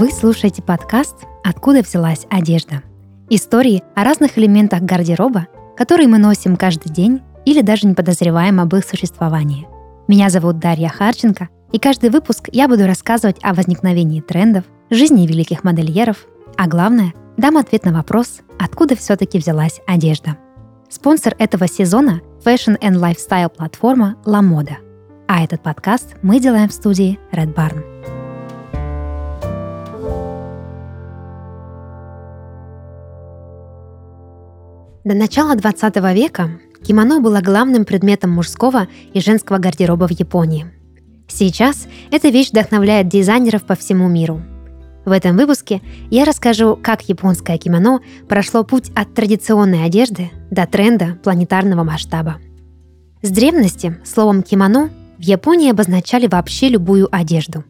Вы слушаете подкаст «Откуда взялась одежда?» Истории о разных элементах гардероба, которые мы носим каждый день или даже не подозреваем об их существовании. Меня зовут Дарья Харченко, и каждый выпуск я буду рассказывать о возникновении трендов, жизни великих модельеров, а главное, дам ответ на вопрос, откуда все-таки взялась одежда. Спонсор этого сезона – Fashion and Lifestyle платформа La Moda. А этот подкаст мы делаем в студии Red Barn. До начала 20 века кимоно было главным предметом мужского и женского гардероба в Японии. Сейчас эта вещь вдохновляет дизайнеров по всему миру. В этом выпуске я расскажу, как японское кимоно прошло путь от традиционной одежды до тренда планетарного масштаба. С древности словом «кимоно» в Японии обозначали вообще любую одежду –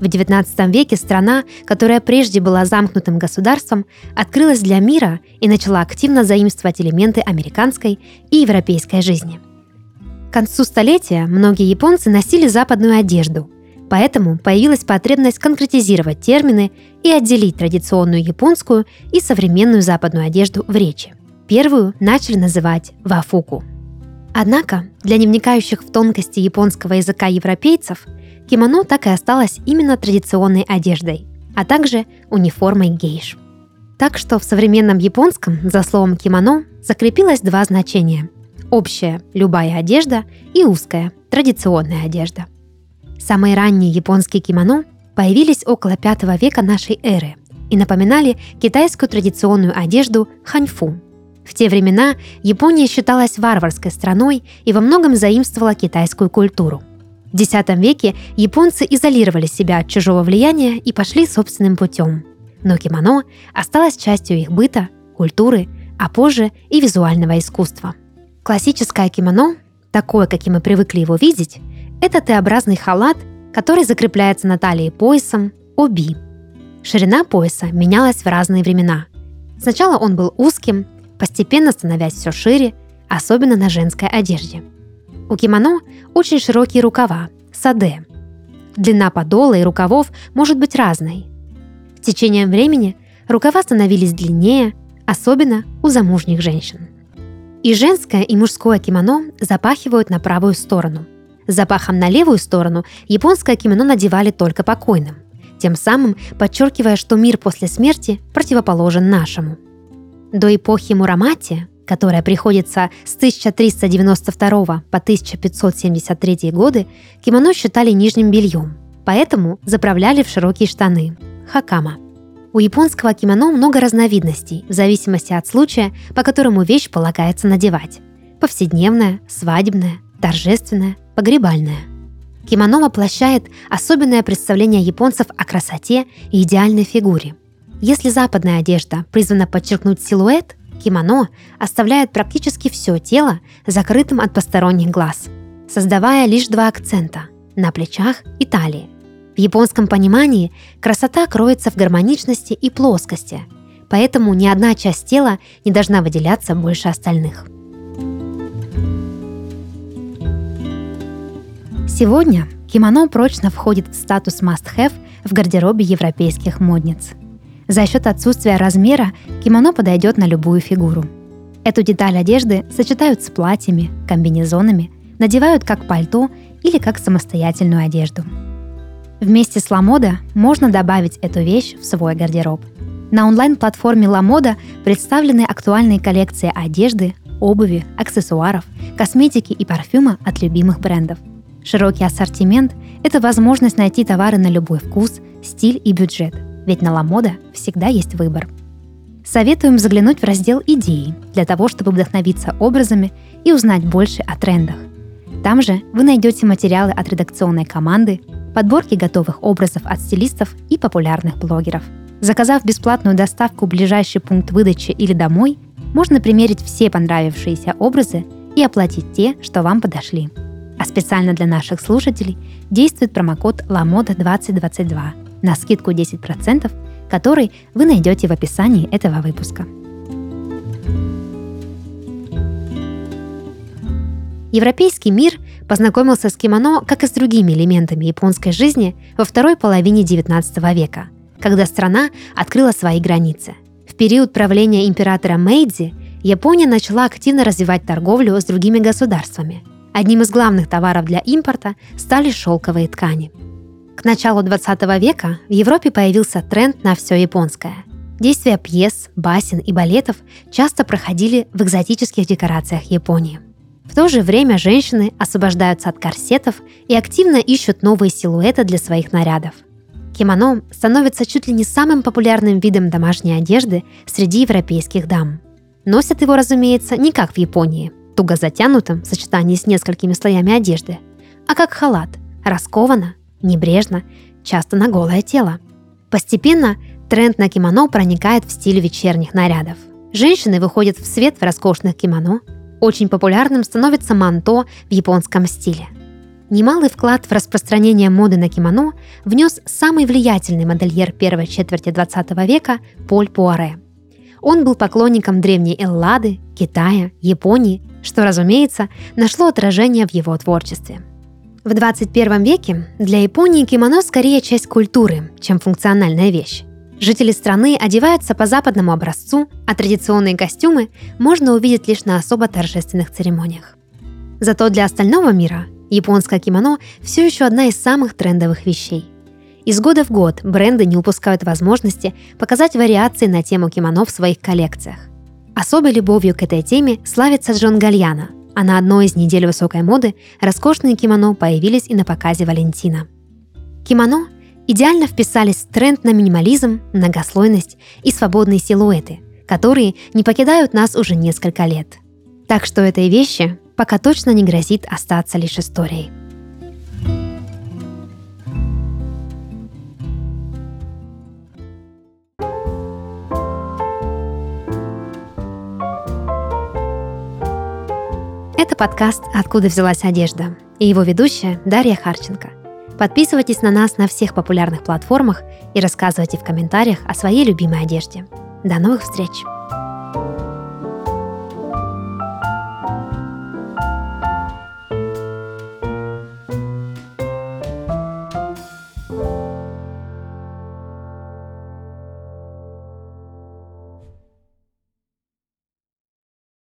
в XIX веке страна, которая прежде была замкнутым государством, открылась для мира и начала активно заимствовать элементы американской и европейской жизни. К концу столетия многие японцы носили западную одежду, поэтому появилась потребность конкретизировать термины и отделить традиционную японскую и современную западную одежду в речи. Первую начали называть вафуку. Однако для невникающих в тонкости японского языка европейцев – кимоно так и осталось именно традиционной одеждой, а также униформой гейш. Так что в современном японском за словом кимоно закрепилось два значения – общая – любая одежда и узкая – традиционная одежда. Самые ранние японские кимоно появились около V века нашей эры и напоминали китайскую традиционную одежду ханьфу. В те времена Япония считалась варварской страной и во многом заимствовала китайскую культуру. В X веке японцы изолировали себя от чужого влияния и пошли собственным путем. Но кимоно осталось частью их быта, культуры, а позже и визуального искусства. Классическое кимоно, такое, каким мы привыкли его видеть, это Т-образный халат, который закрепляется на талии поясом оби. Ширина пояса менялась в разные времена. Сначала он был узким, постепенно становясь все шире, особенно на женской одежде – у кимоно очень широкие рукава, саде. Длина подола и рукавов может быть разной. С течением времени рукава становились длиннее, особенно у замужних женщин. И женское, и мужское кимоно запахивают на правую сторону. Запахом на левую сторону японское кимоно надевали только покойным, тем самым подчеркивая, что мир после смерти противоположен нашему. До эпохи Мурамати которая приходится с 1392 по 1573 годы, кимоно считали нижним бельем, поэтому заправляли в широкие штаны – хакама. У японского кимоно много разновидностей, в зависимости от случая, по которому вещь полагается надевать. Повседневная, свадебная, торжественная, погребальная. Кимоно воплощает особенное представление японцев о красоте и идеальной фигуре. Если западная одежда призвана подчеркнуть силуэт, Кимоно оставляет практически все тело закрытым от посторонних глаз, создавая лишь два акцента – на плечах и талии. В японском понимании красота кроется в гармоничности и плоскости, поэтому ни одна часть тела не должна выделяться больше остальных. Сегодня кимоно прочно входит в статус must-have в гардеробе европейских модниц – за счет отсутствия размера кимоно подойдет на любую фигуру. Эту деталь одежды сочетают с платьями, комбинезонами, надевают как пальто или как самостоятельную одежду. Вместе с Ламода можно добавить эту вещь в свой гардероб. На онлайн-платформе Ламода представлены актуальные коллекции одежды, обуви, аксессуаров, косметики и парфюма от любимых брендов. Широкий ассортимент – это возможность найти товары на любой вкус, стиль и бюджет – ведь на Ламода всегда есть выбор. Советуем заглянуть в раздел «Идеи» для того, чтобы вдохновиться образами и узнать больше о трендах. Там же вы найдете материалы от редакционной команды, подборки готовых образов от стилистов и популярных блогеров. Заказав бесплатную доставку в ближайший пункт выдачи или домой, можно примерить все понравившиеся образы и оплатить те, что вам подошли. А специально для наших слушателей действует промокод LAMODA2022 на скидку 10%, который вы найдете в описании этого выпуска. Европейский мир познакомился с кимоно, как и с другими элементами японской жизни, во второй половине XIX века, когда страна открыла свои границы. В период правления императора Мэйдзи Япония начала активно развивать торговлю с другими государствами. Одним из главных товаров для импорта стали шелковые ткани. К началу 20 века в Европе появился тренд на все японское. Действия пьес, басен и балетов часто проходили в экзотических декорациях Японии. В то же время женщины освобождаются от корсетов и активно ищут новые силуэты для своих нарядов. Кимоно становится чуть ли не самым популярным видом домашней одежды среди европейских дам. Носят его, разумеется, не как в Японии, туго затянутым в сочетании с несколькими слоями одежды, а как халат, раскованно, небрежно, часто на голое тело. Постепенно тренд на кимоно проникает в стиль вечерних нарядов. Женщины выходят в свет в роскошных кимоно, очень популярным становится манто в японском стиле. Немалый вклад в распространение моды на кимоно внес самый влиятельный модельер первой четверти 20 века Поль Пуаре. Он был поклонником древней Эллады, Китая, Японии, что, разумеется, нашло отражение в его творчестве. В 21 веке для Японии кимоно скорее часть культуры, чем функциональная вещь. Жители страны одеваются по западному образцу, а традиционные костюмы можно увидеть лишь на особо торжественных церемониях. Зато для остального мира японское кимоно все еще одна из самых трендовых вещей. Из года в год бренды не упускают возможности показать вариации на тему кимоно в своих коллекциях. Особой любовью к этой теме славится Джон Гальяна, а на одной из недель высокой моды роскошные кимоно появились и на показе Валентина. Кимоно идеально вписались в тренд на минимализм, многослойность и свободные силуэты, которые не покидают нас уже несколько лет. Так что этой вещи пока точно не грозит остаться лишь историей. Это подкаст «Откуда взялась одежда» и его ведущая Дарья Харченко. Подписывайтесь на нас на всех популярных платформах и рассказывайте в комментариях о своей любимой одежде. До новых встреч!